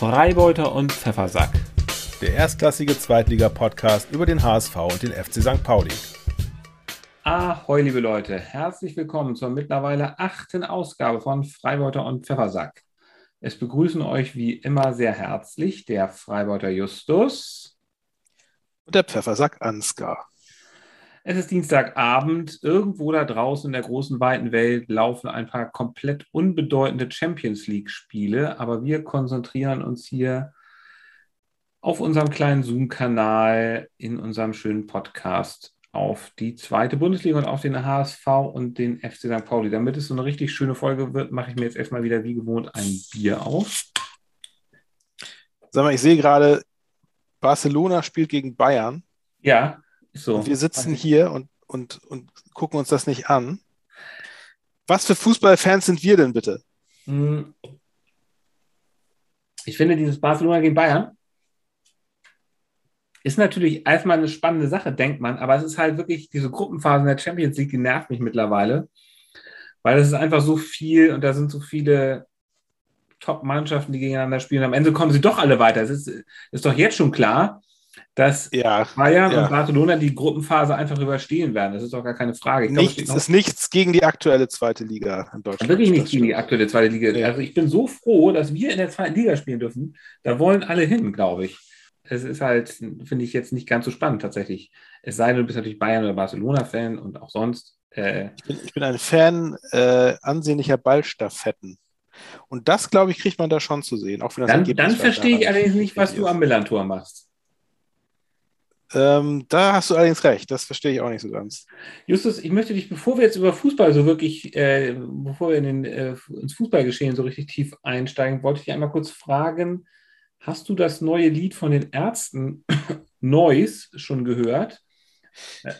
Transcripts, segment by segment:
Freibeuter und Pfeffersack. Der erstklassige Zweitliga-Podcast über den HSV und den FC St. Pauli. Ahoi, liebe Leute. Herzlich willkommen zur mittlerweile achten Ausgabe von Freibeuter und Pfeffersack. Es begrüßen euch wie immer sehr herzlich der Freibeuter Justus. Und der Pfeffersack Ansgar. Es ist Dienstagabend. Irgendwo da draußen in der großen, weiten Welt laufen ein paar komplett unbedeutende Champions League-Spiele, aber wir konzentrieren uns hier auf unserem kleinen Zoom-Kanal in unserem schönen Podcast auf die zweite Bundesliga und auf den HSV und den FC St. Pauli. Damit es so eine richtig schöne Folge wird, mache ich mir jetzt erstmal wieder wie gewohnt ein Bier auf. Sag mal, ich sehe gerade, Barcelona spielt gegen Bayern. Ja. So. Und wir sitzen hier und, und, und gucken uns das nicht an. Was für Fußballfans sind wir denn bitte? Hm. Ich finde dieses Barcelona gegen Bayern ist natürlich erstmal eine spannende Sache, denkt man, aber es ist halt wirklich diese Gruppenphase in der Champions League, die nervt mich mittlerweile, weil es ist einfach so viel und da sind so viele Top-Mannschaften, die gegeneinander spielen. Am Ende kommen sie doch alle weiter. Es ist, ist doch jetzt schon klar, dass ja, Bayern ja. und Barcelona die Gruppenphase einfach überstehen werden. Das ist doch gar keine Frage. Ich nichts glaub, ist nichts gegen die aktuelle zweite Liga in Deutschland. Wirklich nichts gegen die aktuelle zweite Liga. Ja. Also ich bin so froh, dass wir in der zweiten Liga spielen dürfen. Da wollen alle hin, glaube ich. Es ist halt, finde ich, jetzt nicht ganz so spannend tatsächlich. Es sei denn, du bist natürlich Bayern- oder Barcelona-Fan und auch sonst. Äh, ich, bin, ich, bin, ein Fan äh, ansehnlicher Ballstaffetten. Und das, glaube ich, kriegt man da schon zu sehen. Auch wenn das dann, dann verstehe ich allerdings nicht, was du am Millantor machst. Ähm, da hast du allerdings recht, das verstehe ich auch nicht so ganz. Justus, ich möchte dich, bevor wir jetzt über Fußball so wirklich, äh, bevor wir in den, äh, ins Fußballgeschehen so richtig tief einsteigen, wollte ich dich einmal kurz fragen, hast du das neue Lied von den Ärzten Noise schon gehört?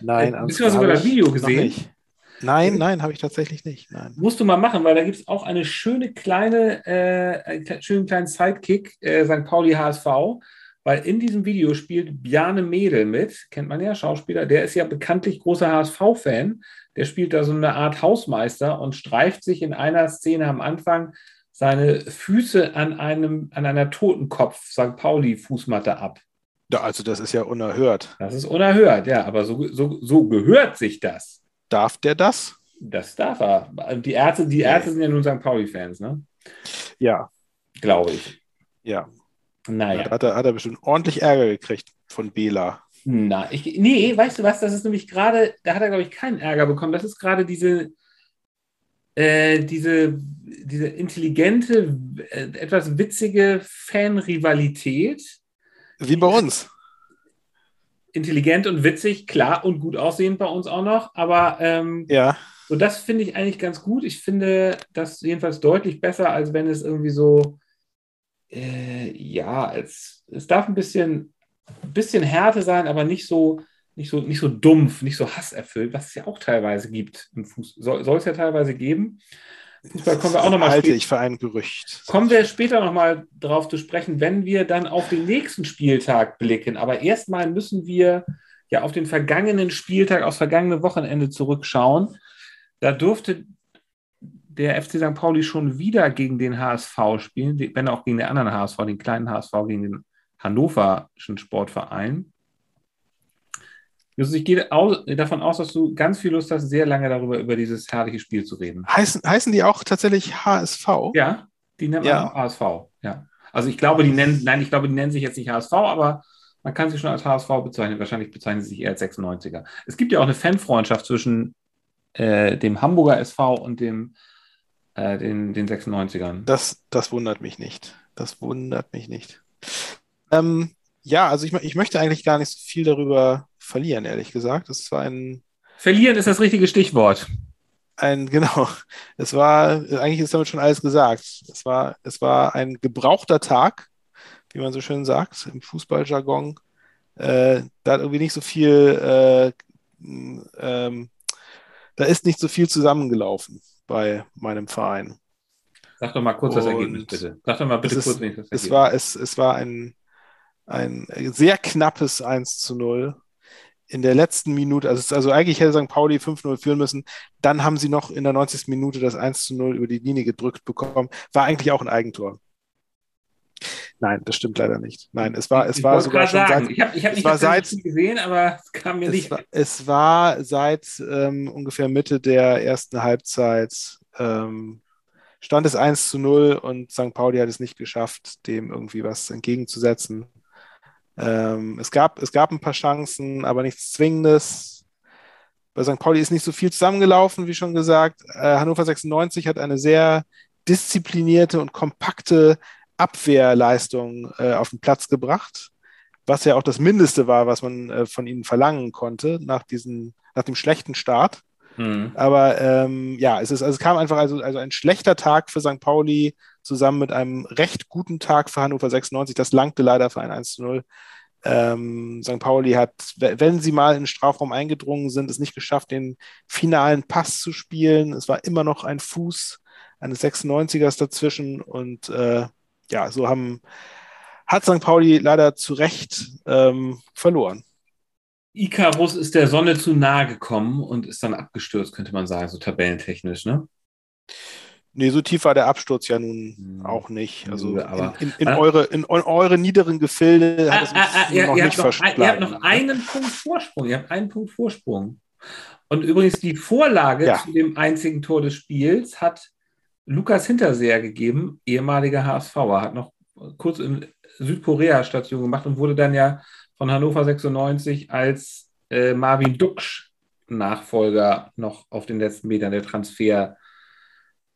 Nein. Äh, Bist du sogar das Video gesehen? Nein, nein, habe ich tatsächlich nicht. Nein. Musst du mal machen, weil da gibt es auch eine schöne kleine, äh, schönen kleinen Sidekick, äh, St. Pauli HSV weil in diesem Video spielt Bjarne Mädel mit, kennt man ja, Schauspieler, der ist ja bekanntlich großer HSV-Fan, der spielt da so eine Art Hausmeister und streift sich in einer Szene am Anfang seine Füße an, einem, an einer Totenkopf St. Pauli-Fußmatte ab. Ja, also das ist ja unerhört. Das ist unerhört, ja, aber so, so, so gehört sich das. Darf der das? Das darf er. Die Ärzte, die Ärzte sind ja nun St. Pauli-Fans, ne? Ja. Glaube ich. Ja, naja. Da hat er, hat er bestimmt ordentlich Ärger gekriegt von Bela. Na, ich, nee, weißt du was? Das ist nämlich gerade, da hat er, glaube ich, keinen Ärger bekommen. Das ist gerade diese, äh, diese, diese intelligente, äh, etwas witzige Fanrivalität. Wie bei uns. Intelligent und witzig, klar und gut aussehend bei uns auch noch, aber ähm, ja. so das finde ich eigentlich ganz gut. Ich finde das jedenfalls deutlich besser, als wenn es irgendwie so äh, ja, es, es darf ein bisschen, ein bisschen Härte sein, aber nicht so, nicht, so, nicht so dumpf, nicht so hasserfüllt, was es ja auch teilweise gibt im Fußball. Soll es ja teilweise geben. Fußball kommen wir auch nochmal halte ich für ein Gerücht. Kommen wir später nochmal drauf zu sprechen, wenn wir dann auf den nächsten Spieltag blicken. Aber erstmal müssen wir ja auf den vergangenen Spieltag, aufs vergangene Wochenende zurückschauen. Da durfte der FC St. Pauli schon wieder gegen den HSV spielen, wenn auch gegen den anderen HSV, den kleinen HSV, gegen den hannoverschen Sportverein. ich gehe davon aus, dass du ganz viel Lust hast, sehr lange darüber über dieses herrliche Spiel zu reden. Heißen, heißen die auch tatsächlich HSV? Ja, die nennen ja. HSV. Ja. Also ich glaube, die nennen, nein, ich glaube, die nennen sich jetzt nicht HSV, aber man kann sie schon als HSV bezeichnen. Wahrscheinlich bezeichnen sie sich eher als 96er. Es gibt ja auch eine Fanfreundschaft zwischen äh, dem Hamburger SV und dem äh, den, den 96ern. Das, das wundert mich nicht. Das wundert mich nicht. Ähm, ja, also ich, ich möchte eigentlich gar nicht so viel darüber verlieren, ehrlich gesagt. Es war ein. Verlieren ist das richtige Stichwort. Ein, genau. Es war, eigentlich ist damit schon alles gesagt. Es war, es war ein gebrauchter Tag, wie man so schön sagt, im Fußballjargon. Äh, da hat irgendwie nicht so viel, äh, ähm, da ist nicht so viel zusammengelaufen bei meinem Verein. Sag doch mal kurz das Ergebnis, bitte. Sag doch mal bitte kurz ist, das Ergebnis. Es war, es, es war ein, ein sehr knappes 1 zu 0 in der letzten Minute, also, also eigentlich hätte St. Pauli 5-0 führen müssen, dann haben sie noch in der 90. Minute das 1 zu 0 über die Linie gedrückt bekommen. War eigentlich auch ein Eigentor. Nein, das stimmt leider nicht. Nein, es war, es ich war sogar schon sagen. seit, ich habe ich hab nicht seit- gesehen, aber es kam mir es nicht. war, es war seit ähm, ungefähr Mitte der ersten Halbzeit ähm, stand es 1 zu 0 und St. Pauli hat es nicht geschafft, dem irgendwie was entgegenzusetzen. Ähm, es gab, es gab ein paar Chancen, aber nichts Zwingendes. Bei St. Pauli ist nicht so viel zusammengelaufen, wie schon gesagt. Äh, Hannover 96 hat eine sehr disziplinierte und kompakte Abwehrleistung äh, auf den Platz gebracht, was ja auch das Mindeste war, was man äh, von ihnen verlangen konnte nach, diesen, nach dem schlechten Start. Hm. Aber ähm, ja, es, ist, also es kam einfach also, also ein schlechter Tag für St. Pauli zusammen mit einem recht guten Tag für Hannover 96. Das langte leider für ein 1 zu 0. Ähm, St. Pauli hat, we- wenn sie mal in den Strafraum eingedrungen sind, es nicht geschafft, den finalen Pass zu spielen. Es war immer noch ein Fuß eines 96ers dazwischen und äh, ja, so haben, hat St. Pauli leider zu Recht ähm, verloren. Icarus ist der Sonne zu nahe gekommen und ist dann abgestürzt, könnte man sagen, so tabellentechnisch, ne? Nee, so tief war der Absturz ja nun Hm. auch nicht. Also in, in, in, Ah. eure, in eu- eure niederen Gefilde hat es Ah, ah, ah, noch ihr, nicht habt noch, ihr habt noch verschlagen. einen Punkt Vorsprung. Ihr habt einen Punkt Vorsprung. Und übrigens die Vorlage Ja. zu dem einzigen Tor des Spiels hat Lukas Hinterseher gegeben, ehemaliger HSVer, hat noch kurz in Südkorea-Station gemacht und wurde dann ja von Hannover 96 als äh, Marvin Duksch Nachfolger noch auf den letzten Metern der Transfer,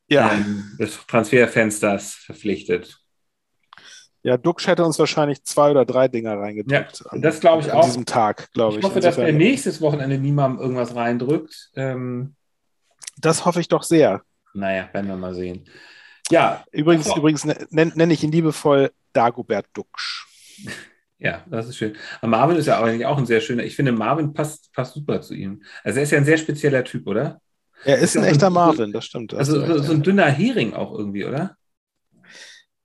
Ja, ähm, des Transferfensters verpflichtet. ja, Duxch hätte uns wahrscheinlich zwei oder drei Dinger reingedrückt. Ja, das glaube ich an auch. diesem Tag, glaube Ich ich. hoffe, dass der Insofern- nächstes Wochenende niemandem irgendwas reindrückt. Ähm, das hoffe ich doch sehr. Naja, werden wir mal sehen. Ja, Übrigens, so. übrigens ne- nenn- nenne ich ihn liebevoll Dagobert Duxch. ja, das ist schön. Aber Marvin ist ja eigentlich auch ein sehr schöner. Ich finde, Marvin passt, passt super zu ihm. Also er ist ja ein sehr spezieller Typ, oder? Er ist Ja, ein echter so- Marvin, das stimmt. Also so, so ein dünner Hering auch irgendwie, oder?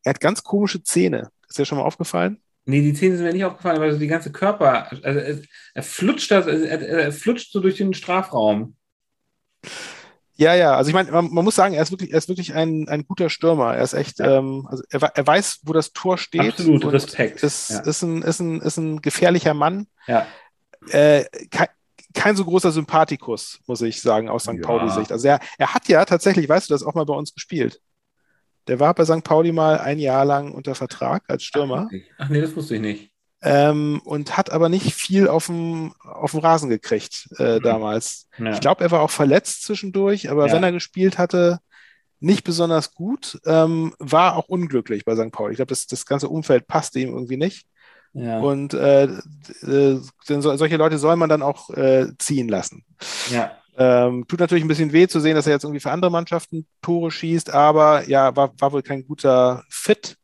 Er hat ganz komische Zähne. Ist dir schon mal aufgefallen? Nee, die Zähne sind mir nicht aufgefallen, aber so die ganze Körper, also er, er flutscht das, er, er flutscht so durch den Strafraum. Ja, ja, also ich meine, man, man muss sagen, er ist wirklich, er ist wirklich ein, ein guter Stürmer. Er ist echt, Ja. ähm, also er, er weiß, wo das Tor steht. Absolut, Respekt. Ist, Ja. ist, ein, ist, ein, ist ein gefährlicher Mann. Ja. Äh, kein, kein so großer Sympathikus, muss ich sagen, aus St. Ja. Pauli-Sicht. Also er, er hat ja tatsächlich, weißt du das, auch mal bei uns gespielt. Der war bei St. Pauli mal ein Jahr lang unter Vertrag als Stürmer Ach nee, das wusste ich nicht. Ähm, und hat aber nicht viel auf dem, auf dem Rasen gekriegt äh, Mhm. damals. Ja. Ich glaube, er war auch verletzt zwischendurch, aber Ja. wenn er gespielt hatte, nicht besonders gut, ähm, war auch unglücklich bei St. Pauli. Ich glaube, das, das ganze Umfeld passte ihm irgendwie nicht. ja. Und äh, äh, solche Leute soll man dann auch äh, ziehen lassen. ja. Ähm, tut natürlich ein bisschen weh zu sehen, dass er jetzt irgendwie für andere Mannschaften Tore schießt, aber ja, war, war wohl kein guter Fit.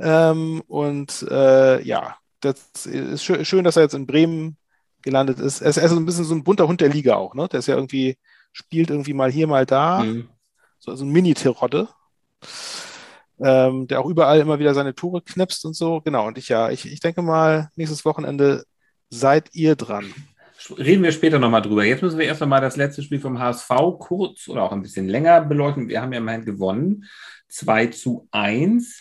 Ähm, und äh, ja, das ist schön, dass er jetzt in Bremen gelandet ist. Er ist, er ist so ein bisschen so ein bunter Hund der Liga auch, ne? Der ist ja irgendwie, spielt irgendwie mal hier, mal da. Mhm. So, so ein Mini-Terodde. Ähm, der auch überall immer wieder seine Tore knipst und so. Genau, und ich ja, ich, ich denke mal, nächstes Wochenende seid ihr dran. Reden wir später nochmal drüber. Jetzt müssen wir erst einmal das letzte Spiel vom HSV kurz oder auch ein bisschen länger beleuchten. Wir haben ja immerhin gewonnen. 2 zu 1.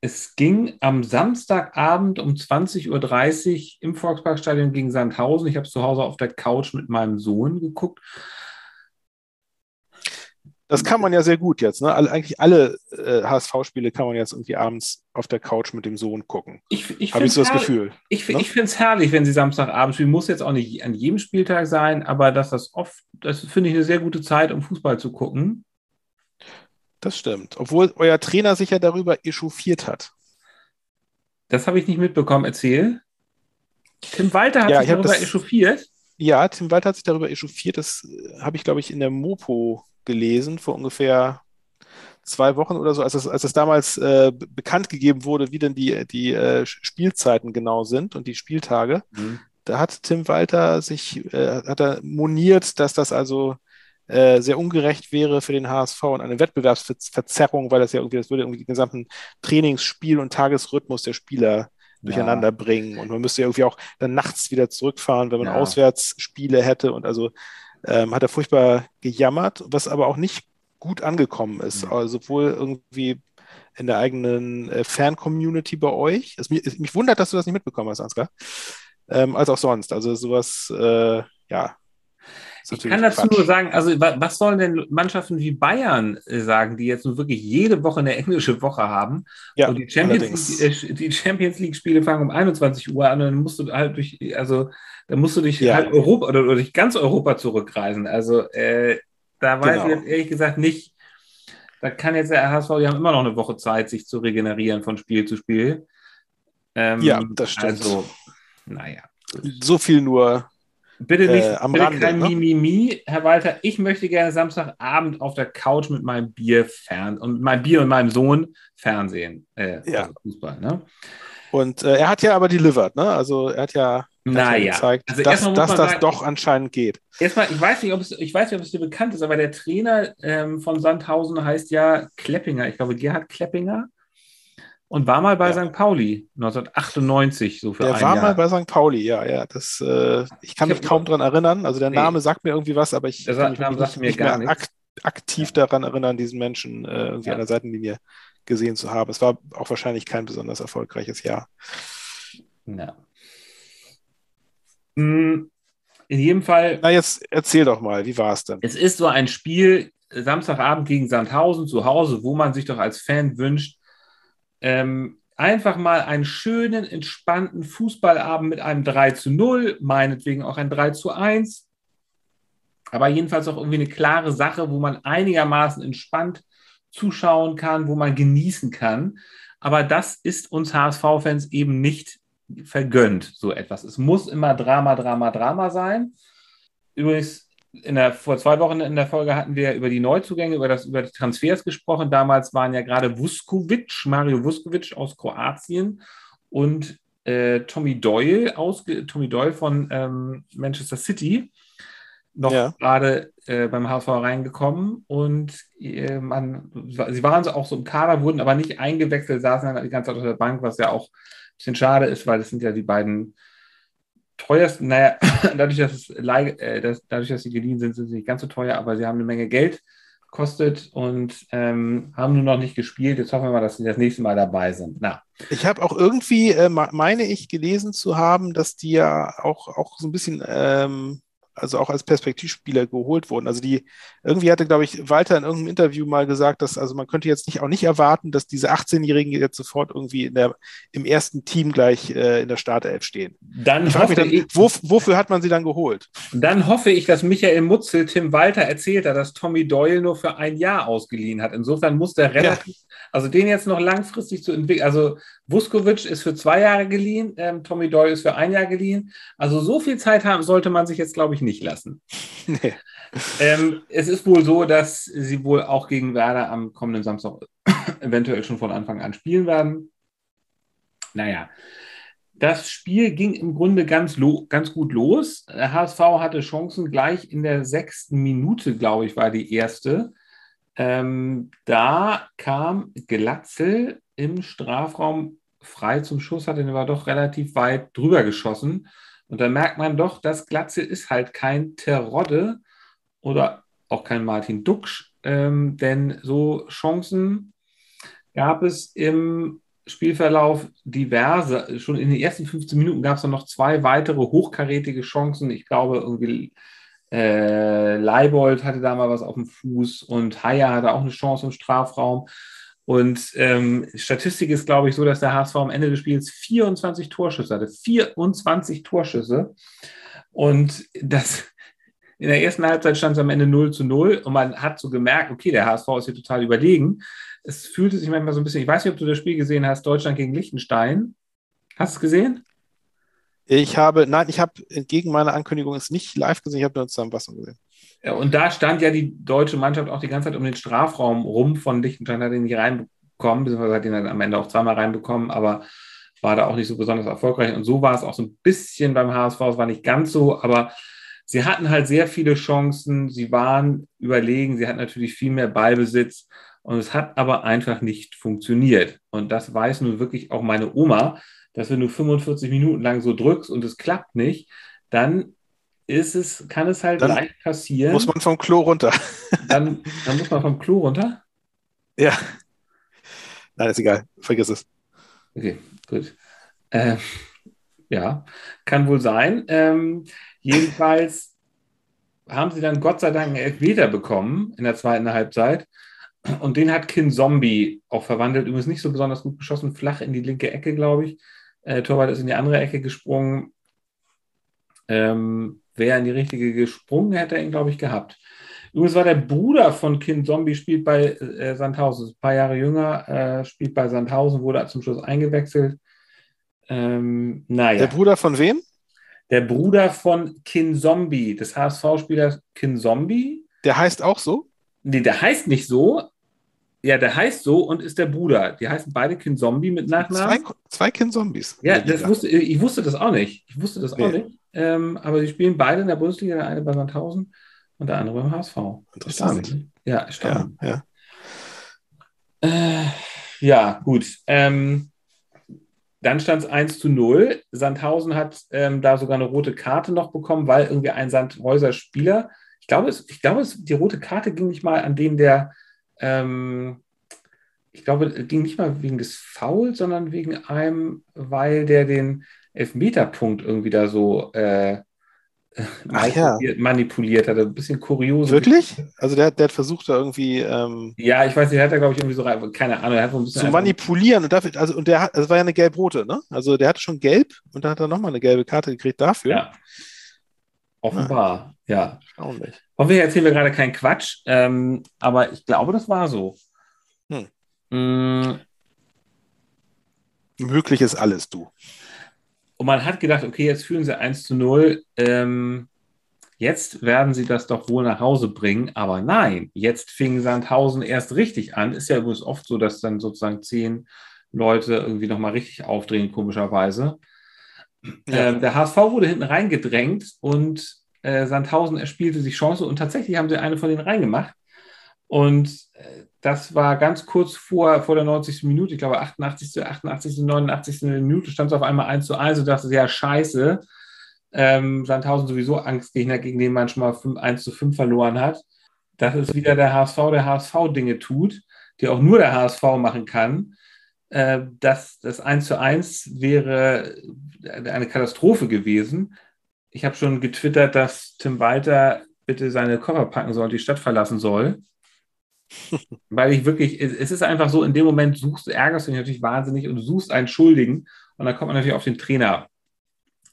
Es ging am Samstagabend um 20.30 Uhr im Volksparkstadion gegen Sandhausen. Ich habe zu Hause auf der Couch mit meinem Sohn geguckt. Das kann man ja sehr gut jetzt. Ne? Alle, eigentlich alle äh, HSV-Spiele kann man jetzt irgendwie abends auf der Couch mit dem Sohn gucken. Ich, ich Habe ich so das Gefühl. Ich, Ne? ich finde es herrlich, wenn sie Samstagabend spielen. Muss jetzt auch nicht an jedem Spieltag sein, aber dass das oft, das finde ich eine sehr gute Zeit, um Fußball zu gucken. Das stimmt. Obwohl euer Trainer sich ja darüber echauffiert hat. Das habe ich nicht mitbekommen. Erzähl. Tim Walter hat Ja, sich darüber das- echauffiert. Ja, Tim Walter hat sich darüber echauffiert. Das äh, habe ich, glaube ich, in der Mopo gelesen, vor ungefähr zwei Wochen oder so, als es, als es damals äh, be- bekannt gegeben wurde, wie denn die, die äh, Spielzeiten genau sind und die Spieltage. Da hat Tim Walter sich, äh, hat er moniert, dass das also äh, sehr ungerecht wäre für den HSV und eine Wettbewerbsverzerrung, weil das ja irgendwie, das würde irgendwie den gesamten Trainingsspiel und Tagesrhythmus der Spieler durcheinander bringen. Und man müsste ja irgendwie auch dann nachts wieder zurückfahren, wenn man Ja. Auswärtsspiele hätte. Und also ähm, hat er furchtbar gejammert, was aber auch nicht gut angekommen ist. Mhm. Also sowohl irgendwie in der eigenen äh, Fan-Community bei euch. Es, mich, mich, wundert, dass du das nicht mitbekommen hast, Ansgar. Ähm, als auch sonst. Also sowas, äh, ja. Ich kann dazu Quatsch. nur sagen, also was sollen denn Mannschaften wie Bayern äh, sagen, die jetzt nun wirklich jede Woche eine englische Woche haben ja, und die Champions, League, äh, die Champions League Spiele fangen um 21 Uhr an und dann musst du halt durch, also dann musst du durch ja. halt Europa oder, oder, durch ganz Europa zurückreisen. Also äh, da weiß genau. ich jetzt ehrlich gesagt nicht, da kann jetzt der HSV, die haben immer noch eine Woche Zeit, sich zu regenerieren von Spiel zu Spiel. Ähm, ja, das stimmt. Also, naja. So viel nur. Bitte nicht, äh, am bitte Rande, kein ne? Mimimi, Herr Walter. Ich möchte gerne Samstagabend auf der Couch mit meinem Bier fern und mein Bier und meinem Sohn Fernsehen. Äh, ja. Also Fußball, ne? Und äh, er hat ja aber delivered, ne? Also er hat ja naja, gezeigt, also dass, dass das sagen, doch anscheinend geht. Erstmal, ich weiß nicht, ob es, ich weiß nicht, ob es dir bekannt ist, aber der Trainer ähm, von Sandhausen heißt ja Kleppinger. Ich glaube, Gerhard Kleppinger. Und war mal bei ja. St. Pauli 1998, so für Der ein war Jahr. mal bei St. Pauli, ja, ja. Das, äh, ich kann ich mich kaum daran erinnern. Also der nee. Name sagt mir irgendwie was, aber ich der kann mich Name nicht, mir nicht gar mehr akt, aktiv ja. daran erinnern, diesen Menschen äh, irgendwie ja. an der Seitenlinie gesehen zu haben. Es war auch wahrscheinlich kein besonders erfolgreiches Jahr. Ja. Hm, in jedem Fall. Na, jetzt erzähl doch mal, wie war es denn? Es ist so ein Spiel Samstagabend gegen Sandhausen zu Hause, wo man sich doch als Fan wünscht, ähm, einfach mal einen schönen, entspannten Fußballabend mit einem 3 zu 0, meinetwegen auch ein 3 zu 1. Aber jedenfalls auch irgendwie eine klare Sache, wo man einigermaßen entspannt zuschauen kann, wo man genießen kann. Aber das ist uns HSV-Fans eben nicht vergönnt, so etwas. Es muss immer Drama, Drama, Drama sein. Übrigens, in der, vor zwei Wochen in der Folge hatten wir über die Neuzugänge, über, das, über die Transfers gesprochen. Damals waren ja gerade Vuskovic, Mario Vuskovic aus Kroatien und äh, Tommy Doyle aus Tommy Doyle von ähm, Manchester City noch ja. gerade äh, beim HSV reingekommen und äh, man, sie waren so auch so im Kader, wurden aber nicht eingewechselt, saßen dann die ganze Zeit auf der Bank, was ja auch bisschen schade ist, weil das sind ja die beiden teuersten, naja, dadurch, dass, es, äh, dass, dadurch, dass sie geliehen sind, sind sie nicht ganz so teuer, aber sie haben eine Menge Geld kostet und ähm, haben nur noch nicht gespielt. Jetzt hoffen wir mal, dass sie das nächste Mal dabei sind. Na. Ich habe auch irgendwie, äh, meine ich, gelesen zu haben, dass die ja auch, auch so ein bisschen ähm, also auch als Perspektivspieler geholt wurden. Also die, irgendwie hatte, glaube ich, Walter in irgendeinem Interview mal gesagt, dass, also man könnte jetzt nicht auch nicht erwarten, dass diese 18-Jährigen jetzt sofort irgendwie in der, im ersten Team gleich äh, in der Startelf stehen. Dann ich hoffe dann, ich, wo, wofür hat man sie dann geholt? Dann hoffe ich, dass Michael Mutzel Tim Walter erzählt hat, dass Tommy Doyle nur für ein Jahr ausgeliehen hat. Insofern muss der relativ, ja. also den jetzt noch langfristig zu entwickeln, also Vuskovic ist für zwei Jahre geliehen, ähm, Tommy Doyle ist für ein Jahr geliehen. Also so viel Zeit haben, sollte man sich jetzt, glaube ich, nicht lassen. Nee. Ähm, es ist wohl so, dass sie wohl auch gegen Werder am kommenden Samstag eventuell schon von Anfang an spielen werden. Naja, das Spiel ging im Grunde ganz, ganz gut los. Der HSV hatte Chancen gleich in der sechsten Minute, glaube ich, war die erste. Ähm, da kam Glatzel im Strafraum frei zum Schuss, hat ihn aber doch relativ weit drüber geschossen. Und da merkt man doch, dass Glatze ist halt kein Terodde oder auch kein Martin Duxch, ähm, denn so Chancen gab es im Spielverlauf diverse. Schon in den ersten 15 Minuten gab es dann noch zwei weitere hochkarätige Chancen. Ich glaube, irgendwie äh, Leibold hatte da mal was auf dem Fuß und Haya hatte auch eine Chance im Strafraum. Und ähm, Statistik ist, glaube ich, so, dass der HSV am Ende des Spiels 24 Torschüsse hatte. 24 Torschüsse. Und das in der ersten Halbzeit stand es am Ende 0 zu 0 und man hat so gemerkt, okay, der HSV ist hier total überlegen. Es fühlte sich manchmal so ein bisschen, ich weiß nicht, ob du das Spiel gesehen hast, Deutschland gegen Liechtenstein. Hast du es gesehen? Ich habe, nein, ich habe entgegen meiner Ankündigung es nicht live gesehen, ich habe nur eine Zusammenfassung gesehen. Und da stand ja die deutsche Mannschaft auch die ganze Zeit um den Strafraum rum von Liechtenstein, hat ihn nicht reinbekommen, beziehungsweise hat ihn dann am Ende auch zweimal reinbekommen, aber war da auch nicht so besonders erfolgreich. Und so war es auch so ein bisschen beim HSV, es war nicht ganz so, aber sie hatten halt sehr viele Chancen, sie waren überlegen, sie hatten natürlich viel mehr Ballbesitz und es hat aber einfach nicht funktioniert. Und das weiß nun wirklich auch meine Oma, dass wenn du 45 Minuten lang so drückst und es klappt nicht, dann ist es, kann es halt dann leicht passieren. Muss man vom Klo runter. dann, dann muss man vom Klo runter? Ja. Nein, ist egal. Vergiss es. Okay, gut. Äh, ja, kann wohl sein. Ähm, jedenfalls haben sie dann Gott sei Dank einen Elfmeter bekommen in der zweiten Halbzeit. Und den hat Kin Zombie auch verwandelt. Übrigens nicht so besonders gut geschossen, flach in die linke Ecke, glaube ich. Äh, Torwart ist in die andere Ecke gesprungen. Ähm, Wäre in die richtige gesprungen, hätte er ihn, glaube ich, gehabt. Übrigens war der Bruder von Kind Zombie, spielt bei äh, Sandhausen, ein paar Jahre jünger, äh, spielt bei Sandhausen, wurde zum Schluss eingewechselt. Ähm, naja. Der Bruder von wem? Der Bruder von Kin Zombie, des HSV-Spielers Kin Zombie. Der heißt auch so? Nee, der heißt nicht so. Ja, der heißt so und ist der Bruder. Die heißen beide Kin Zombie mit Nachnamen. Zwei, zwei Kin Zombies. Ja, das wusste, ich wusste das auch nicht. Ich wusste das nee. auch nicht. Ähm, aber sie spielen beide in der Bundesliga, der eine bei Sandhausen und der andere beim HSV. Interessant. Ja, spannend. Ja, ja. Äh, ja gut. Ähm, dann stand es 1 zu 0. Sandhausen hat ähm, da sogar eine rote Karte noch bekommen, weil irgendwie ein Sandhäuser Spieler, ich glaube, es, ich glaube es, die rote Karte ging nicht mal an den, der, ähm, ich glaube, ging nicht mal wegen des Fouls, sondern wegen einem, weil der den Elfmeterpunkt irgendwie da so äh, manipuliert, ja. manipuliert hat. Ein bisschen kurios. Wirklich? Also der, der hat versucht da irgendwie. Ähm, ja, ich weiß nicht, der hat da, glaube ich, irgendwie so keine Ahnung, er hat so ein bisschen. Zu manipulieren und dafür, also und der hat, das war ja eine gelb-rote, ne? Also der hatte schon gelb und dann hat er nochmal eine gelbe Karte gekriegt dafür. Ja. Offenbar, ja. ja. Erstaunlich. Hoffentlich erzählen wir gerade keinen Quatsch, ähm, aber ich glaube, das war so. Hm. Mm. Möglich ist alles, du. Und man hat gedacht, okay, jetzt führen sie 1 zu 0. Ähm, jetzt werden sie das doch wohl nach Hause bringen. Aber nein, jetzt fing Sandhausen erst richtig an. Ist ja übrigens oft so, dass dann sozusagen zehn Leute irgendwie nochmal richtig aufdrehen, komischerweise. Ja. Ähm, der HSV wurde hinten reingedrängt und äh, Sandhausen erspielte sich Chance und tatsächlich haben sie eine von denen reingemacht. Und äh, das war ganz kurz vor, vor der 90. Minute, ich glaube 88., 88., 89. Minute stand es auf einmal 1 zu 1 und dachte, ja, scheiße. Ähm, Sandhausen sowieso Angstgegner, gegen den man schon mal 5, 1 zu 5 verloren hat. Das ist wieder der HSV, der HSV Dinge tut, die auch nur der HSV machen kann. Äh, das, das 1 zu 1 wäre eine Katastrophe gewesen. Ich habe schon getwittert, dass Tim Walter bitte seine Koffer packen soll und die Stadt verlassen soll. Weil ich wirklich, es ist einfach so, in dem Moment suchst du, ärgerst du dich natürlich wahnsinnig und du suchst einen Schuldigen und dann kommt man natürlich auf den Trainer.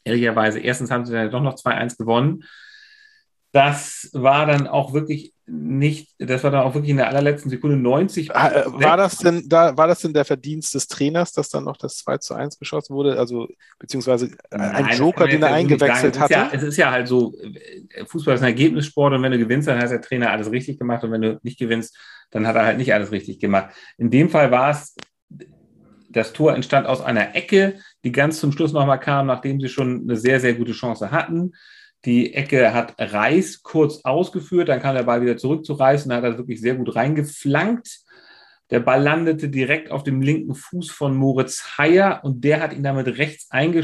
Ehrlicherweise, erstens haben sie dann doch noch 2-1 gewonnen. Das war dann auch wirklich nicht, das war dann auch wirklich in der allerletzten Sekunde 90. Ah, äh, war das denn da, war das denn der Verdienst des Trainers, dass dann noch das 2 zu 1 geschossen wurde? Also, beziehungsweise ein Nein, Joker, den er eingewechselt hatte? Ja, es ist ja halt so, äh, Fußball ist ein Ergebnissport und wenn du gewinnst, dann hat der Trainer alles richtig gemacht und wenn du nicht gewinnst, dann hat er halt nicht alles richtig gemacht. In dem Fall war es, das Tor entstand aus einer Ecke, die ganz zum Schluss nochmal kam, nachdem sie schon eine sehr, sehr gute Chance hatten. Die Ecke hat Reis kurz ausgeführt, dann kam der Ball wieder zurück zu Reis und hat er wirklich sehr gut reingeflankt. Der Ball landete direkt auf dem linken Fuß von Moritz Heyer und der hat ihn damit rechts einge,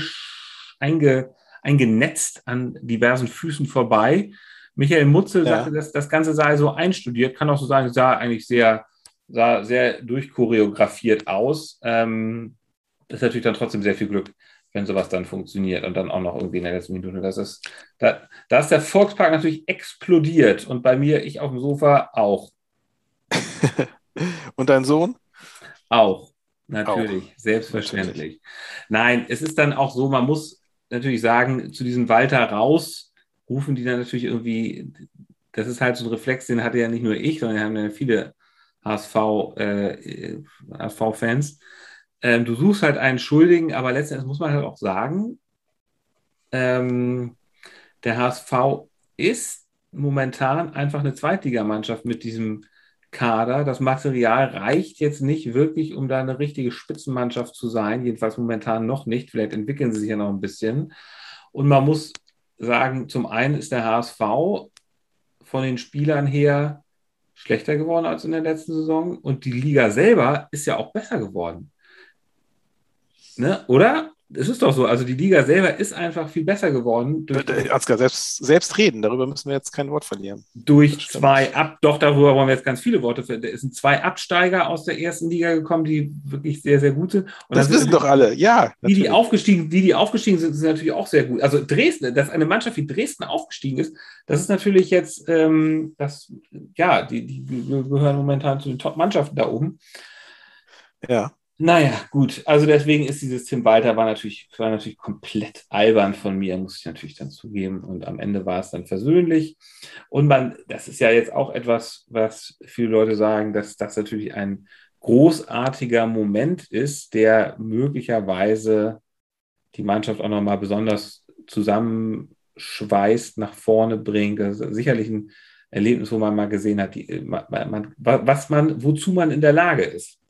eingenetzt an diversen Füßen vorbei. Michael Mutzel ja. sagte, dass das Ganze sei so einstudiert, kann auch so sagen, sah eigentlich sehr, sah sehr durchchoreografiert aus. Ähm, das ist natürlich dann trotzdem sehr viel Glück wenn sowas dann funktioniert und dann auch noch irgendwie in der letzten Minute. Das ist, da, da ist der Volkspark natürlich explodiert und bei mir, ich auf dem Sofa auch. und dein Sohn? Auch, natürlich, auch. selbstverständlich. Natürlich. Nein, es ist dann auch so, man muss natürlich sagen, zu diesem Walter raus rufen die dann natürlich irgendwie, das ist halt so ein Reflex, den hatte ja nicht nur ich, sondern haben ja viele HSV, äh, HSV-Fans ähm, du suchst halt einen Schuldigen, aber letztendlich muss man halt auch sagen, ähm, der HSV ist momentan einfach eine Zweitligamannschaft mit diesem Kader. Das Material reicht jetzt nicht wirklich, um da eine richtige Spitzenmannschaft zu sein, jedenfalls momentan noch nicht. Vielleicht entwickeln sie sich ja noch ein bisschen. Und man muss sagen, zum einen ist der HSV von den Spielern her schlechter geworden als in der letzten Saison und die Liga selber ist ja auch besser geworden. Ne? Oder? es ist doch so, also die Liga selber ist einfach viel besser geworden. Durch, Ansgar, selbst, selbst reden, darüber müssen wir jetzt kein Wort verlieren. Durch zwei Ab, doch darüber wollen wir jetzt ganz viele Worte verlieren. Es sind zwei Absteiger aus der ersten Liga gekommen, die wirklich sehr, sehr gut sind. Und das wissen doch alle, ja. Die, die aufgestiegen, die, die aufgestiegen sind, sind natürlich auch sehr gut. Also Dresden, dass eine Mannschaft wie Dresden aufgestiegen ist, das ist natürlich jetzt, ähm, das, ja, die, die gehören momentan zu den Top-Mannschaften da oben. Ja. Naja, gut. Also deswegen ist dieses Tim Walter war natürlich, war natürlich komplett albern von mir, muss ich natürlich dann zugeben. Und am Ende war es dann versöhnlich. Und man, das ist ja jetzt auch etwas, was viele Leute sagen, dass das natürlich ein großartiger Moment ist, der möglicherweise die Mannschaft auch nochmal besonders zusammenschweißt, nach vorne bringt. Das ist sicherlich ein Erlebnis, wo man mal gesehen hat, die, man, was man, wozu man in der Lage ist.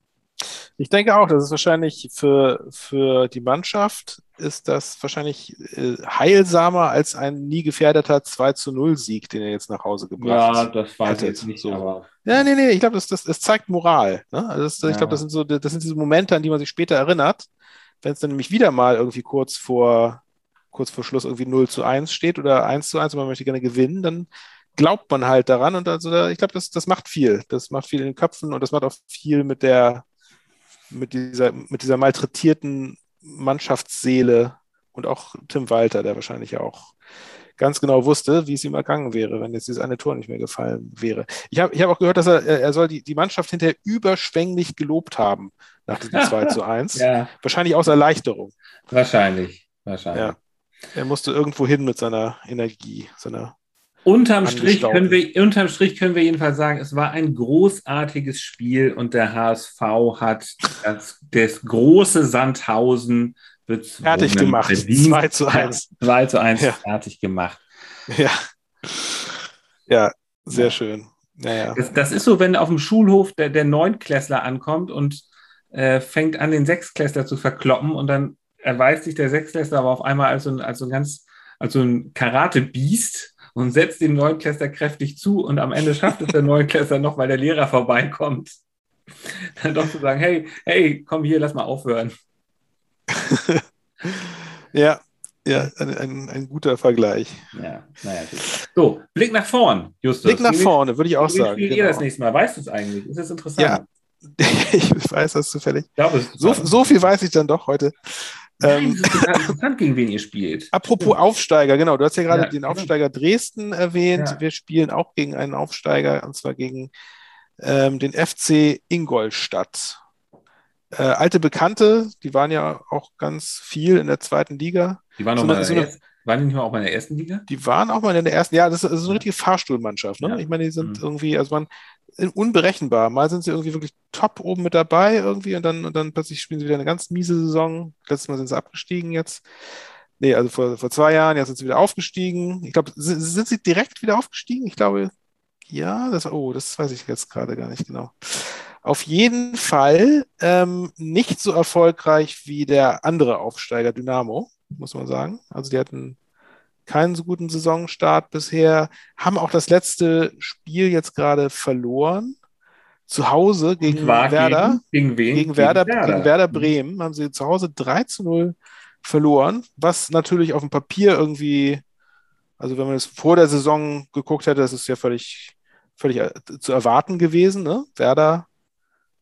Ich denke auch, das ist wahrscheinlich für, für die Mannschaft ist das wahrscheinlich äh, heilsamer als ein nie gefährdeter 2 zu 0 Sieg, den er jetzt nach Hause gebracht hat. Ja, das weiß ich jetzt nicht so. Aber ja, nee, nee, ich glaube, das, das, das zeigt Moral. Ne? Also das, ja. Ich glaube, das sind so, das sind diese Momente, an die man sich später erinnert, wenn es dann nämlich wieder mal irgendwie kurz vor, kurz vor Schluss irgendwie 0 zu 1 steht oder 1 zu 1 und man möchte gerne gewinnen, dann glaubt man halt daran und also ich glaube, das, das macht viel. Das macht viel in den Köpfen und das macht auch viel mit der, mit dieser, mit dieser malträtierten Mannschaftsseele und auch Tim Walter, der wahrscheinlich auch ganz genau wusste, wie es ihm ergangen wäre, wenn jetzt dieses eine Tor nicht mehr gefallen wäre. Ich habe ich hab auch gehört, dass er, er soll die, die Mannschaft hinterher überschwänglich gelobt haben nach diesem 2 zu 1. Ja. Wahrscheinlich aus Erleichterung. Wahrscheinlich, wahrscheinlich. Ja. Er musste irgendwo hin mit seiner Energie, seiner Unterm Strich, können wir, unterm Strich können wir jedenfalls sagen, es war ein großartiges Spiel und der HSV hat das, das große Sandhausen fertig gemacht. Berlin, 2 zu 1. 2 zu 1 ja. fertig gemacht. Ja, ja sehr ja. schön. Naja. Das, das, ist so, wenn auf dem Schulhof der, der Neunklässler ankommt und äh, fängt an, den Sechsklässler zu verkloppen und dann erweist sich der Sechsklässler aber auf einmal als so ein, als so ein ganz, als so ein Karate-Biest und setzt dem Neunklässler kräftig zu und am Ende schafft es der Neunklässler noch, weil der Lehrer vorbeikommt. Dann doch zu sagen, hey, hey, komm hier, lass mal aufhören. ja, ja, ein, ein, ein, guter Vergleich. Ja, naja. So, Blick nach vorn, Justus. Blick nach vorne, würde ich auch sagen. Wie spielt genau. ihr das nächste Mal? Weißt du es eigentlich? Ist das interessant? Ja, ich weiß das zufällig. Ich glaube, so, so viel weiß ich dann doch heute. Nein, ähm, interessant, gegen wen ihr spielt. Apropos Aufsteiger, genau. Du hast ja gerade ja, den Aufsteiger genau. Dresden erwähnt. Ja. Wir spielen auch gegen einen Aufsteiger, und zwar gegen ähm, den FC Ingolstadt. Äh, alte Bekannte, die waren ja auch ganz viel in der zweiten Liga. Die waren, so eine, so eine, waren die nicht mal auch mal in der ersten Liga? Die waren auch mal in der ersten, ja, das ist, das ist eine richtige Fahrstuhlmannschaft. Ne? Ja. Ich meine, die sind mhm. irgendwie, also man, unberechenbar. Mal sind sie irgendwie wirklich top oben mit dabei irgendwie und dann, und dann plötzlich spielen sie wieder eine ganz miese Saison. Letztes Mal sind sie abgestiegen jetzt. Nee, also vor, vor zwei Jahren, jetzt sind sie wieder aufgestiegen. Ich glaube, sind, sind sie direkt wieder aufgestiegen? Ich glaube, ja, das, oh, das weiß ich jetzt gerade gar nicht genau. Auf jeden Fall ähm, nicht so erfolgreich wie der andere Aufsteiger Dynamo, muss man sagen. Also die hatten keinen so guten Saisonstart bisher, haben auch das letzte Spiel jetzt gerade verloren. Zu Hause gegen Werder. Gegen, gegen? Gegen Werder, gegen Werder, gegen Werder Bremen haben sie zu Hause 3 zu 0 verloren, was natürlich auf dem Papier irgendwie, also wenn man es vor der Saison geguckt hätte, das ist ja völlig, völlig äh, zu erwarten gewesen. Ne? Werder,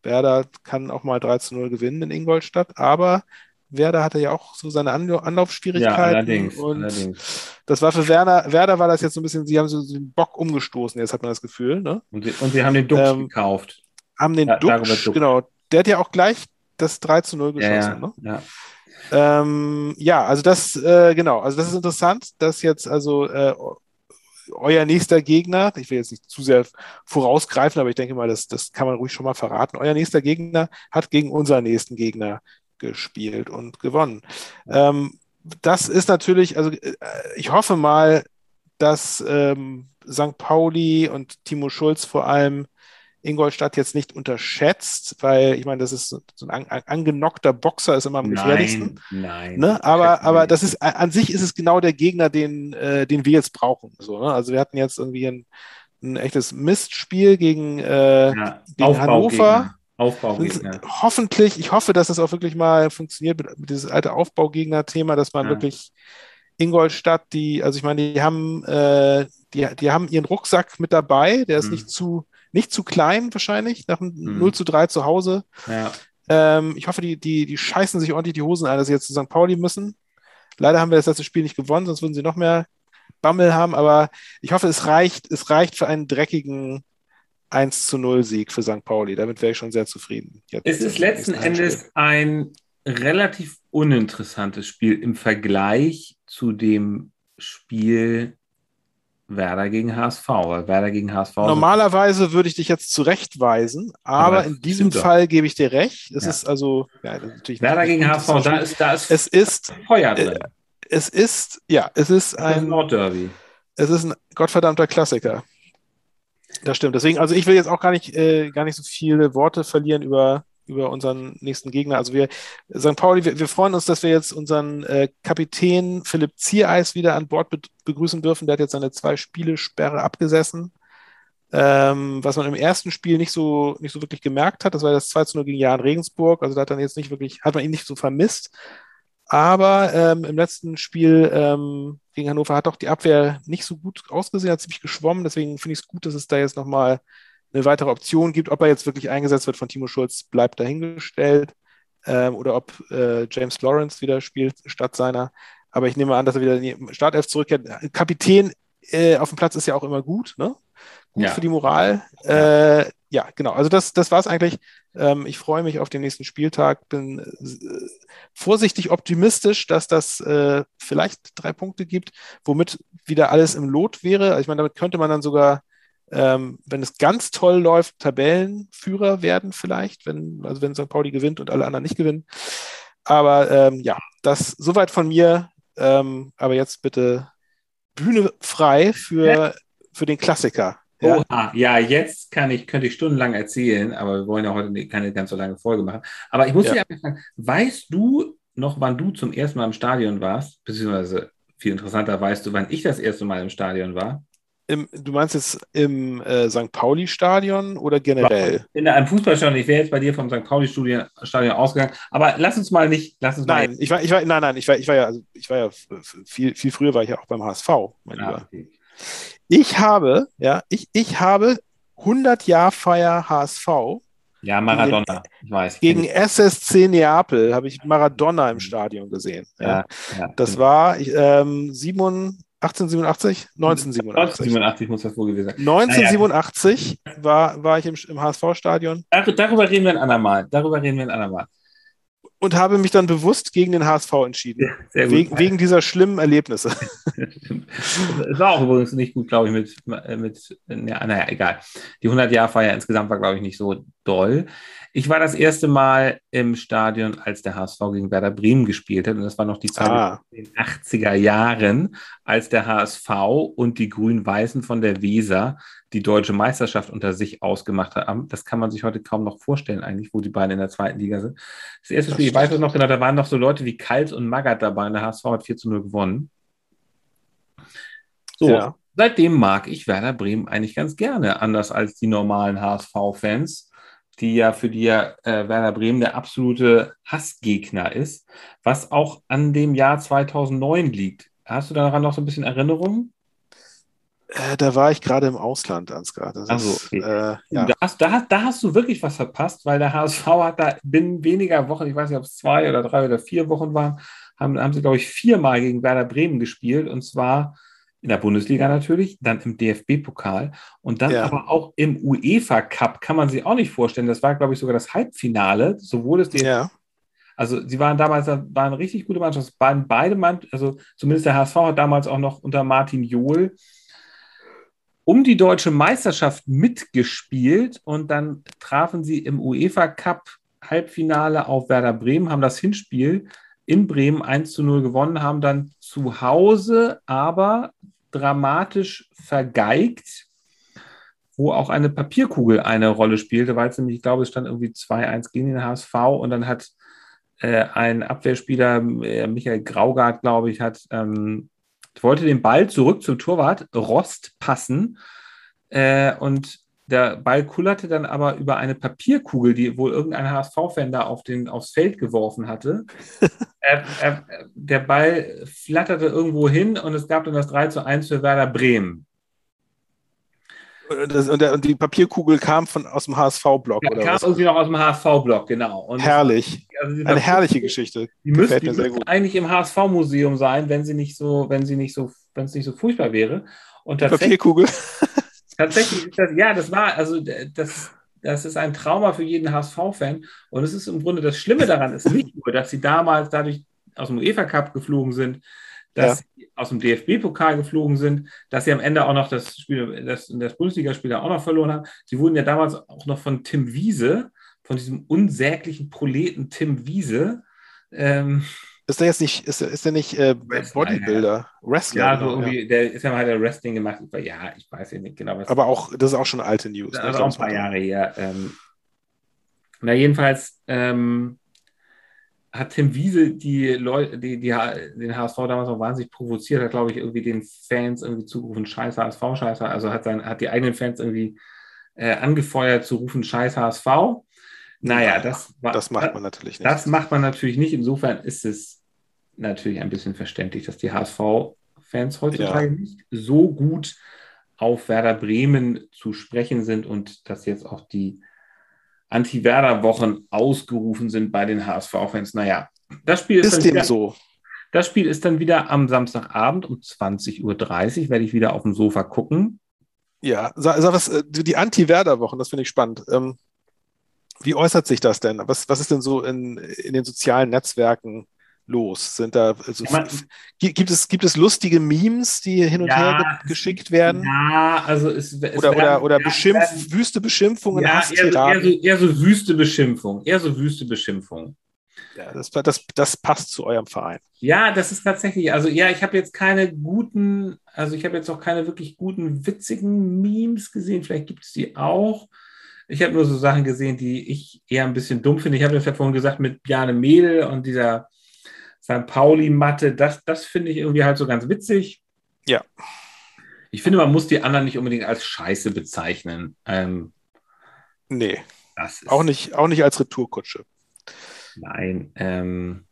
Werder kann auch mal 3 zu 0 gewinnen in Ingolstadt, aber Werder hatte ja auch so seine Anlaufschwierigkeiten. Ja, allerdings, und allerdings. das war für Werner, Werder war das jetzt so ein bisschen, sie haben so den Bock umgestoßen, jetzt hat man das Gefühl. Ne? Und, sie, und sie haben den Dux ähm, gekauft. Haben den ja, Dux, Dux, genau. Der hat ja auch gleich das 3 zu 0 geschossen. Ja, ne? ja. Ähm, ja, also das, äh, genau, also das ist interessant, dass jetzt also äh, euer nächster Gegner, ich will jetzt nicht zu sehr vorausgreifen, aber ich denke mal, das, das kann man ruhig schon mal verraten. Euer nächster Gegner hat gegen unseren nächsten Gegner gespielt und gewonnen. Ähm, das ist natürlich, also äh, ich hoffe mal, dass ähm, St. Pauli und Timo Schulz vor allem Ingolstadt jetzt nicht unterschätzt, weil ich meine, das ist so ein an, an, angenockter Boxer, ist immer am gefährlichsten. Nein, ne? Aber, aber das ist an sich ist es genau der Gegner, den, äh, den wir jetzt brauchen. So, ne? Also wir hatten jetzt irgendwie ein, ein echtes Mistspiel gegen, äh, ja, gegen Hannover. Aufbaugegner. Hoffentlich, ich hoffe, dass das auch wirklich mal funktioniert mit, mit dieses alte Aufbaugegner-Thema, dass man ja. wirklich Ingolstadt, die, also ich meine, die haben, äh, die, die haben ihren Rucksack mit dabei, der ist mhm. nicht zu, nicht zu klein wahrscheinlich, nach einem mhm. 0 zu 3 zu Hause. Ja. Ähm, ich hoffe, die, die, die scheißen sich ordentlich die Hosen ein, dass sie jetzt zu St. Pauli müssen. Leider haben wir das letzte Spiel nicht gewonnen, sonst würden sie noch mehr Bammel haben, aber ich hoffe, es reicht, es reicht für einen dreckigen 1 zu 0 Sieg für St. Pauli. Damit wäre ich schon sehr zufrieden. Jetzt es ist letzten Endes ein relativ uninteressantes Spiel im Vergleich zu dem Spiel Werder gegen HSV. Werder gegen HSV. Normalerweise würde ich dich jetzt zurechtweisen, aber, aber in diesem Fall gebe ich dir recht. Es ja. ist also ja, Werder gegen HSV, da ist, da ist es ist Feuer drin. Äh, es ist ja, es ist ein Nordderby. Es ist ein gottverdammter Klassiker. Das stimmt. Deswegen, also ich will jetzt auch gar nicht, äh, gar nicht so viele Worte verlieren über, über unseren nächsten Gegner. Also wir, St. Pauli, wir, wir freuen uns, dass wir jetzt unseren äh, Kapitän Philipp Ziereis wieder an Bord be begrüßen dürfen. Der hat jetzt seine zwei Spiele-Sperre abgesessen. Ähm, was man im ersten Spiel nicht so, nicht so wirklich gemerkt hat, das war das 2 0 gegen Jan Regensburg. Also da hat dann jetzt nicht wirklich, hat man ihn nicht so vermisst. Aber ähm, im letzten Spiel ähm, gegen Hannover hat auch die Abwehr nicht so gut ausgesehen, hat ziemlich geschwommen. Deswegen finde ich es gut, dass es da jetzt nochmal eine weitere Option gibt. Ob er jetzt wirklich eingesetzt wird von Timo Schulz, bleibt dahingestellt. Ähm, oder ob äh, James Lawrence wieder spielt statt seiner. Aber ich nehme an, dass er wieder in die Startelf zurückkehrt. Kapitän äh, auf dem Platz ist ja auch immer gut, ne? Gut ja. für die Moral. Ja, äh, ja genau. Also das, das war es eigentlich. Ähm, ich freue mich auf den nächsten Spieltag. Bin äh, vorsichtig optimistisch, dass das äh, vielleicht drei Punkte gibt, womit wieder alles im Lot wäre. Also ich meine, damit könnte man dann sogar, ähm, wenn es ganz toll läuft, Tabellenführer werden vielleicht, wenn, also wenn St. Pauli gewinnt und alle anderen nicht gewinnen. Aber ähm, ja, das soweit von mir. Ähm, aber jetzt bitte Bühne frei für, für den Klassiker. Ja. Oha, ja, jetzt kann ich, könnte ich stundenlang erzählen, aber wir wollen ja heute keine ganz so lange Folge machen. Aber ich muss ja. dich einfach fragen, weißt du noch, wann du zum ersten Mal im Stadion warst? Beziehungsweise viel interessanter, weißt du, wann ich das erste Mal im Stadion war? Im, du meinst jetzt im äh, St. Pauli-Stadion oder generell? In einem Fußballstadion. Ich wäre jetzt bei dir vom St. Pauli-Stadion ausgegangen. Aber lass uns mal nicht. Lass uns nein, mal ich war, ich war, nein, nein, ich war, ich war ja, also ich war ja viel, viel früher war ich ja auch beim HSV, mein ah, Lieber. Okay. Ich habe, ja, ich, ich habe 100 Jahr Feier HSV. Ja, Maradona, ich weiß. Gegen SSC Neapel habe ich Maradona im Stadion gesehen. Ja, ja das genau. war ähm, 1887, 1987. 1987 muss das wohl gewesen sein. 1987 naja. war, war ich im, im HSV-Stadion. Darüber reden wir ein andermal. Darüber reden wir ein andermal und habe mich dann bewusst gegen den HSV entschieden. Ja, wegen, wegen, dieser schlimmen Erlebnisse. Es war auch übrigens nicht gut, glaube ich, mit, mit ja, naja, egal. Die 100-Jahr-Feier insgesamt war, glaube ich, nicht so doll. Ich war das erste Mal im Stadion, als der HSV gegen Werder Bremen gespielt hat. Und das war noch die Zeit ah. in den 80er Jahren, als der HSV und die Grün-Weißen von der Weser die deutsche Meisterschaft unter sich ausgemacht haben. Das kann man sich heute kaum noch vorstellen, eigentlich, wo die beiden in der zweiten Liga sind. Das erste das Spiel, ich weiß es noch genau, da waren noch so Leute wie Kalt und Magath dabei und der HSV hat 4 zu 0 gewonnen. So, ja. seitdem mag ich Werder Bremen eigentlich ganz gerne, anders als die normalen HSV-Fans, die ja für die ja äh, Werder Bremen der absolute Hassgegner ist, was auch an dem Jahr 2009 liegt. Hast du daran noch so ein bisschen Erinnerungen? Äh, da war ich gerade im Ausland, Ansgar. Das also, okay. äh, ja. da, hast, da, da, hast du wirklich was verpasst, weil der HSV hat da binnen weniger Wochen, ich weiß nicht, ob es zwei oder drei oder vier Wochen waren, haben, haben sie, glaube ich, viermal gegen Werder Bremen gespielt und zwar in der Bundesliga natürlich, dann im DFB-Pokal und dann ja. aber auch im UEFA Cup, kann man sich auch nicht vorstellen. Das war, glaube ich, sogar das Halbfinale, sowohl das DFB ja. Also sie waren damals waren eine richtig gute Mannschaft. Waren beide Mannschaften, also zumindest der HSV hat damals auch noch unter Martin Johl um die deutsche Meisterschaft mitgespielt und dann trafen sie im UEFA Cup Halbfinale auf Werder Bremen, haben das Hinspiel in Bremen 1 zu 0 gewonnen, haben dann zu Hause aber dramatisch vergeigt, wo auch eine Papierkugel eine Rolle spielte, weil es nämlich, ich glaube, es stand irgendwie 2-1 gegen den HSV und dann hat äh, ein Abwehrspieler, äh, Michael Graugart, glaube ich, hat ähm, wollte den Ball zurück zum Torwart Rost passen. Äh, und der Ball kullerte dann aber über eine Papierkugel, die wohl irgendein HSV-Fan da auf den, aufs Feld geworfen hatte. er, er, der Ball flatterte irgendwo hin und es gab dann das 3 zu 1 für Werder Bremen. Und, das, und, der, und, die Papierkugel kam von, aus dem HSV-Block, ja, oder kam was? irgendwie noch aus dem HSV-Block, genau. Und herrlich. Also Eine herrliche Geschichte. Die müsste, eigentlich im HSV-Museum sein, wenn sie nicht so, wenn sie nicht so, wenn es nicht so furchtbar wäre. Und Papierkugel. Tatsächlich ist das, ja, das war, also das, das ist ein Trauma für jeden HSV-Fan. Und es ist im Grunde das Schlimme daran, ist nicht nur, dass sie damals dadurch aus dem UEFA Cup geflogen sind, dass ja. sie aus dem DFB-Pokal geflogen sind, dass sie am Ende auch noch das Spiel, das, das Bundesligaspiel auch noch verloren haben. Sie wurden ja damals auch noch von Tim Wiese, von diesem unsäglichen Proleten Tim Wiese, ähm, ist der jetzt nicht, ist, ist der nicht äh, Bodybuilder, Wrestler? Ja, so genau, irgendwie, ja. der ist ja mal der Wrestling gemacht. Ja, ich weiß ja nicht genau, was. Aber auch, das ist auch schon alte News. Das ne? ist auch ein paar Jahre her. Ähm, na, jedenfalls ähm, hat Tim Wiese die Leute, die, die, den HSV damals auch wahnsinnig provoziert, hat, glaube ich, irgendwie den Fans irgendwie zugerufen, scheiß HSV, scheiß Also hat, sein, hat die eigenen Fans irgendwie äh, angefeuert zu rufen, scheiß HSV. Naja, das, das macht man natürlich nicht. Das macht man natürlich nicht. Insofern ist es natürlich ein bisschen verständlich, dass die HSV-Fans heutzutage ja. nicht so gut auf Werder Bremen zu sprechen sind und dass jetzt auch die Anti-Werder-Wochen ausgerufen sind bei den HSV-Fans. Naja, das Spiel ist, ist dem wieder, so. Das Spiel ist dann wieder am Samstagabend um 20.30 Uhr, werde ich wieder auf dem Sofa gucken. Ja, sag, sag was, äh, die Anti-Werder-Wochen, das finde ich spannend. Ähm, wie äußert sich das denn? Was, was ist denn so in, in den sozialen Netzwerken los? Sind da also, ja, gibt, es, gibt es lustige Memes, die hin und ja, her geschickt werden? Ja, also es, es oder, werden, oder, oder Beschimpf, werden, wüste Beschimpfungen, ja, eher, eher, so, eher so wüste Beschimpfung, eher so wüste Beschimpfung. Ja, das, das, das passt zu eurem Verein. Ja, das ist tatsächlich, also ja, ich habe jetzt keine guten, also ich habe jetzt auch keine wirklich guten, witzigen Memes gesehen, vielleicht gibt es die auch. Ich habe nur so Sachen gesehen, die ich eher ein bisschen dumm finde. Ich habe das ja vorhin gesagt mit Bjane Mädel und dieser St. Pauli-Matte, das, das finde ich irgendwie halt so ganz witzig. Ja. Ich finde, man muss die anderen nicht unbedingt als Scheiße bezeichnen. Ähm, nee. auch, nicht, auch nicht als Retourkutsche. Nein. Ähm,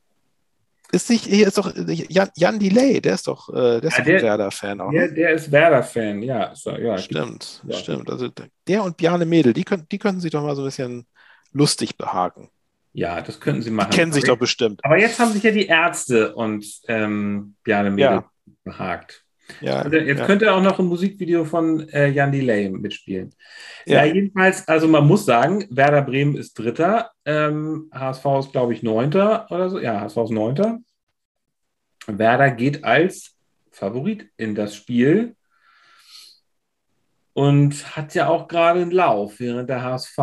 ist nicht, hier ist doch Jan, Jan Delay, der ist doch, äh, der ist ja, der, ein Werder-Fan auch. Der, ne? der ist Werder-Fan, ja. So, ja. Stimmt, ja. stimmt. Also der und Bjarne Mädel, die, können, die könnten sich doch mal so ein bisschen lustig behaken. Ja, das könnten sie machen. Die kennen sich aber doch bestimmt. Aber jetzt haben sich ja die Ärzte und ähm, Bjarne Mädel ja. behagt. Ja, also jetzt ja. könnte er auch noch ein Musikvideo von äh, Jan Delay mitspielen. Ja. ja. jedenfalls, also man muss sagen, Werder Bremen ist Dritter, ähm, HSV ist, glaube ich, Neunter oder so. Ja, HSV ist Neunter. Werder geht als Favorit in das Spiel und hat ja auch gerade einen Lauf, während der HSV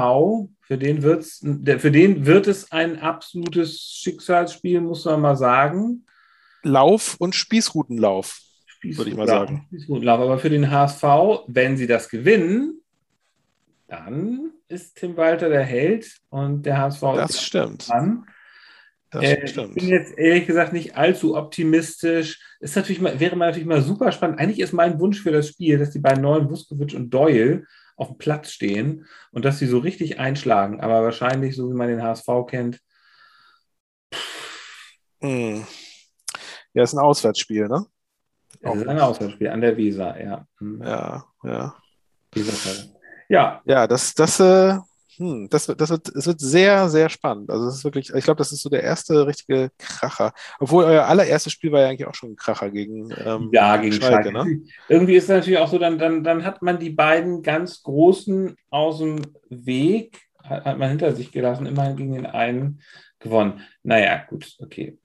für den, wird's, für den wird es ein absolutes Schicksalsspiel, muss man mal sagen. Lauf und Spießrutenlauf, würde ich mal sagen. Spießrutenlauf, aber für den HSV, wenn sie das gewinnen, dann ist Tim Walter der Held und der HSV das ist stimmt. dran. Äh. Ich bin jetzt ehrlich gesagt nicht allzu optimistisch. Ist natürlich mal, wäre mal natürlich mal super spannend. Eigentlich ist mein Wunsch für das Spiel, dass die beiden neuen Vuskovic und Doyle auf dem Platz stehen und dass sie so richtig einschlagen. Aber wahrscheinlich, so wie man den HSV kennt. Hm. Ja, ist ein Auswärtsspiel, ne? Es ist ein Auswärtsspiel an der Weser, ja. Hm. Ja, ja. Ja. Ja, das, das, äh, hm, das, das, wird, das wird sehr, sehr spannend. Also es ist wirklich, ich glaube, das ist so der erste richtige Kracher. Obwohl euer allererstes Spiel war ja eigentlich auch schon ein Kracher gegen, ähm, ja, gegen Schalke. Schalke ne? Irgendwie ist es natürlich auch so, dann, dann, dann hat man die beiden ganz Großen aus dem Weg, hat, hat man hinter sich gelassen, immerhin gegen den einen gewonnen. Naja, gut, okay.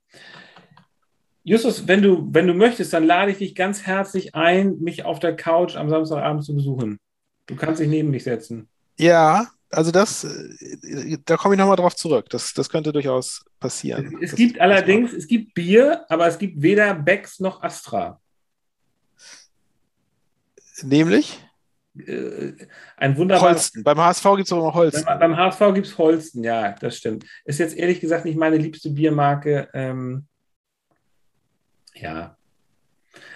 Justus, wenn du, wenn du möchtest, dann lade ich dich ganz herzlich ein, mich auf der Couch am Samstagabend zu besuchen. Du kannst dich neben mich setzen. Ja, also das, äh, da komme ich nochmal drauf zurück. Das, das könnte durchaus passieren. Es, es gibt allerdings, es gibt Bier, aber es gibt weder Becks noch Astra. Nämlich? Äh, ein wunderbares. Holsten. Beim HSV gibt es auch immer Holsten. Beim, beim HSV gibt es Holsten, ja, das stimmt. Ist jetzt ehrlich gesagt nicht meine liebste Biermarke. Ähm, ja.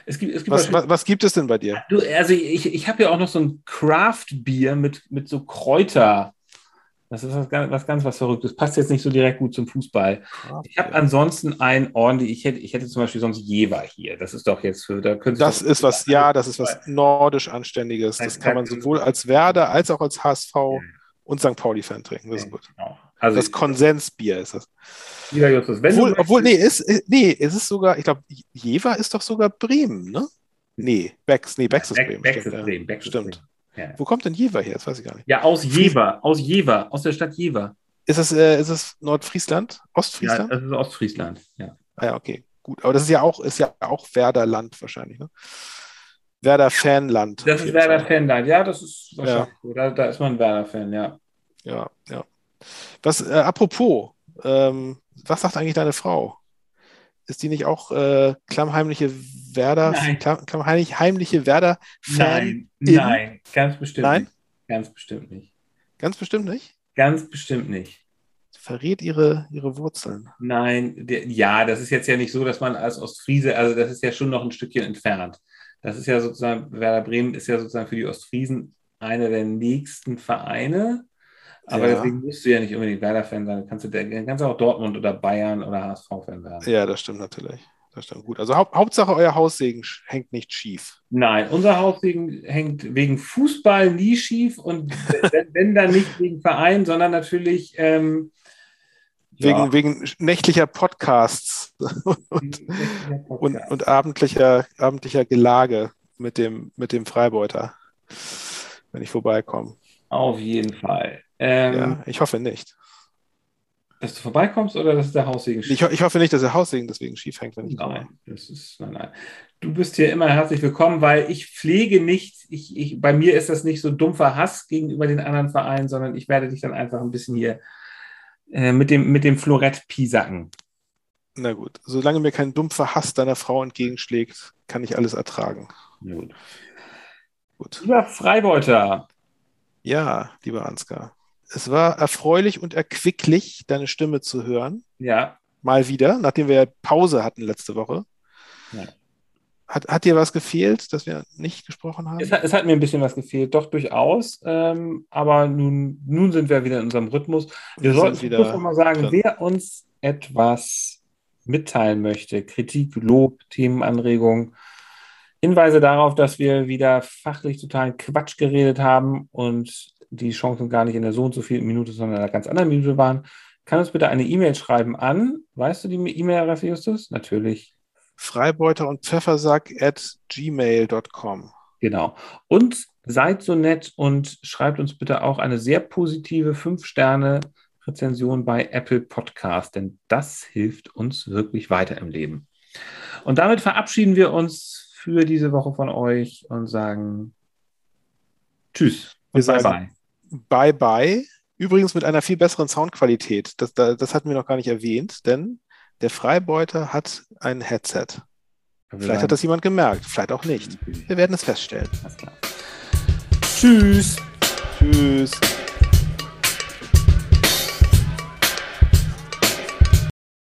Es gibt, es gibt Was, was, was gibt es denn bei dir? Du, also ich, ich habe ja auch noch so ein Craft-Bier mit, mit so Kräuter. Das ist was ganz, was ganz was Verrücktes. Passt jetzt nicht so direkt gut zum Fußball. Ich habe ansonsten ein ordentlich, ich hätte, ich hätte zum Beispiel sonst Jever hier. Das ist doch jetzt für, da Das ist was, ja, das ist was nordisch Anständiges. Das kann man sowohl als Werder als auch als HSV und St. Pauli-Fan trinken. Das ist gut. Genau. Also Das Konsensbier ist das. Lieber Justus, wenn Obwohl, du obwohl nee, ist, ist- nee, es ist sogar, ich glaube, Jever ist doch sogar Bremen, ne? Nee, Becks, nee, Becks ist Bremen. Becks stimmt, ist ja. Bremen, Becks ist Stimmt. Bremen. Ja. Wo kommt denn Jever her? Das weiß ich gar nicht. ja, aus Jever, aus Jever, aus der Stadt Jever. Ist es, äh, ist es Nordfriesland? Ja, Ostfriesland? das ist Ostfriesland. Ja. Ah ja, okay, gut. Aber das ist ja auch, ist ja auch Werder-Land wahrscheinlich, ne? Werder-Fanland. Das ist jeden Werder Fall. Fanland. Ja, das ist wahrscheinlich so. Da, da ist man Werder-Fan, ja. Ja, ja. Was, äh, apropos, ähm, was sagt eigentlich deine Frau? Ist die nicht auch äh, klammheimliche Werder, Nein. klamm, klammheimlich, heimliche Werder-Fan? Nein, in- nein, ganz bestimmt Nein? nicht. Ganz bestimmt nicht. Ganz bestimmt nicht. Ganz bestimmt nicht. Verrät ihre, ihre Wurzeln. Nein, der, ja, das ist jetzt ja nicht so, dass man als Ostfriese, also das ist ja schon noch ein Stückchen entfernt. Das ist ja sozusagen, Werder Bremen ist ja sozusagen für die Ostfriesen einer der nächsten Vereine. Aber Ja. deswegen musst du ja nicht unbedingt Werder-Fan sein. Kannst du, kannst auch Dortmund oder Bayern oder HSV-Fan werden. Ja, das stimmt natürlich. Das stimmt gut. Also Haupt, Hauptsache, euer Haussegen hängt nicht schief. Nein, unser Haussegen hängt wegen Fußball nie schief und wenn, wenn dann nicht wegen Verein, sondern natürlich ähm, Wegen, ja, wegen nächtlicher Podcasts und, und, und abendlicher, abendlicher Gelage mit dem, mit dem Freibeuter, wenn ich vorbeikomme. auf jeden Fall. Ähm, Ja, ich hoffe nicht. Dass du vorbeikommst oder dass der Haussegen Ich, ho- ich hoffe nicht, dass der Haussegen deswegen schief hängt, wenn ich komme. Nein, das ist, nein, nein. Du bist hier immer herzlich willkommen, weil ich pflege nicht, ich, ich, bei mir ist das nicht so dumpfer Hass gegenüber den anderen Vereinen, sondern ich werde dich dann einfach ein bisschen hier äh, mit dem, mit dem Florett piesacken. Na gut, solange mir kein dumpfer Hass deiner Frau entgegenschlägt, kann ich alles ertragen. Gut. Gut. Lieber Freibeuter, Ja, lieber Ansgar. Es war erfreulich und erquicklich, deine Stimme zu hören. ja, Mal wieder, nachdem wir Pause hatten letzte Woche. Ja. Hat, hat dir was gefehlt, dass wir nicht gesprochen haben? es hat, es hat mir ein bisschen was gefehlt, doch durchaus, ähm, aber nun, nun sind wir wieder in unserem Rhythmus. Wir, Wir sollten wieder mal sagen, drin. wer uns etwas mitteilen möchte, Kritik, Lob, Themenanregungen, Hinweise darauf, dass wir wieder fachlich totalen Quatsch geredet haben und die Chancen gar nicht in der so und so vielen Minute, sondern in einer ganz anderen Minute waren, kann uns bitte eine E-Mail schreiben an. Weißt du die E-Mail-Adresse, Justus? Natürlich. Freibeuter und Pfeffersack at gmail.com. Genau. Und seid so nett und schreibt uns bitte auch eine sehr positive 5-Sterne-Rezension bei Apple Podcast, denn das hilft uns wirklich weiter im Leben. Und damit verabschieden wir uns für diese Woche von euch und sagen Tschüss und bye bye. Bye bye. Übrigens mit einer viel besseren Soundqualität. Das, das, hatten wir noch gar nicht erwähnt, denn der Freibeuter hat ein Headset. Vielleicht hat das jemand gemerkt, vielleicht auch nicht. Wir werden es feststellen. Alles klar. Tschüss. Tschüss.